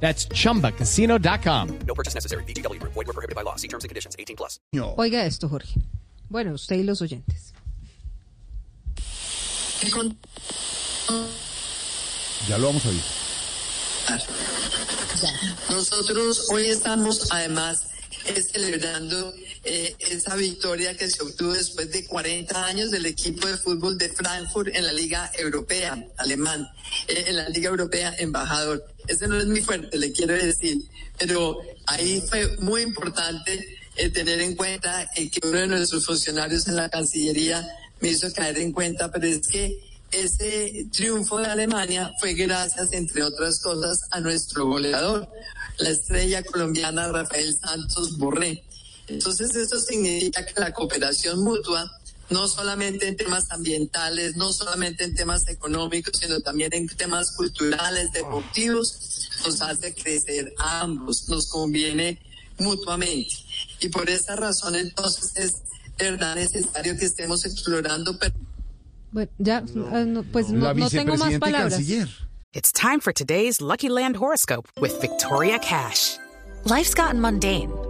That's chumbacasino.com. No purchase necessary. BGW. Void were prohibited by law. See terms and conditions. 18 plus. Oiga esto, Jorge. Bueno, usted y los oyentes. Ya lo vamos a oír. Nosotros hoy estamos además celebrando eh, esa victoria que se obtuvo después de 40 años del equipo de fútbol de Frankfurt en la Liga Europea, alemán, eh, en la Liga Europea embajador. Ese no es muy fuerte, le quiero decir, pero ahí fue muy importante eh, tener en cuenta que uno de nuestros funcionarios en la Cancillería me hizo caer en cuenta, pero es que ese triunfo de Alemania fue gracias, entre otras cosas, a nuestro goleador, la estrella colombiana Rafael Santos Borré. Entonces eso significa que la cooperación mutua, no solamente en temas ambientales, no solamente en temas económicos, sino también en temas culturales, deportivos, nos hace crecer a ambos, nos conviene mutuamente. Y por esa razón entonces es verdad necesario que estemos explorando pero Bueno, ya, ah, no, pues no, no tengo más palabras. canciller. It's time for today's Lucky Land horoscope with Victoria Cash. Life's gotten mundane,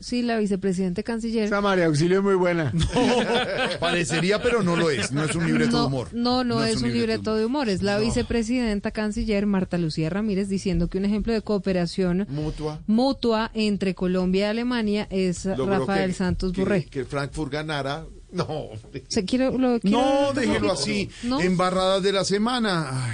Sí, la vicepresidenta canciller. Esa María Auxilio es muy buena. Parecería, pero no lo es. No es un libreto de No, humor. no, no, es un libreto de humor. Es la No. vicepresidenta canciller Marta Lucía Ramírez diciendo que un ejemplo de cooperación Mutua. mutua entre Colombia y Alemania es Logró Rafael que- Santos que- Borré. Que, Frankfurt ganara. No. Se quiere, lo, quiere- No, déjelo así. ¿No? Embarradas de la semana. Ay.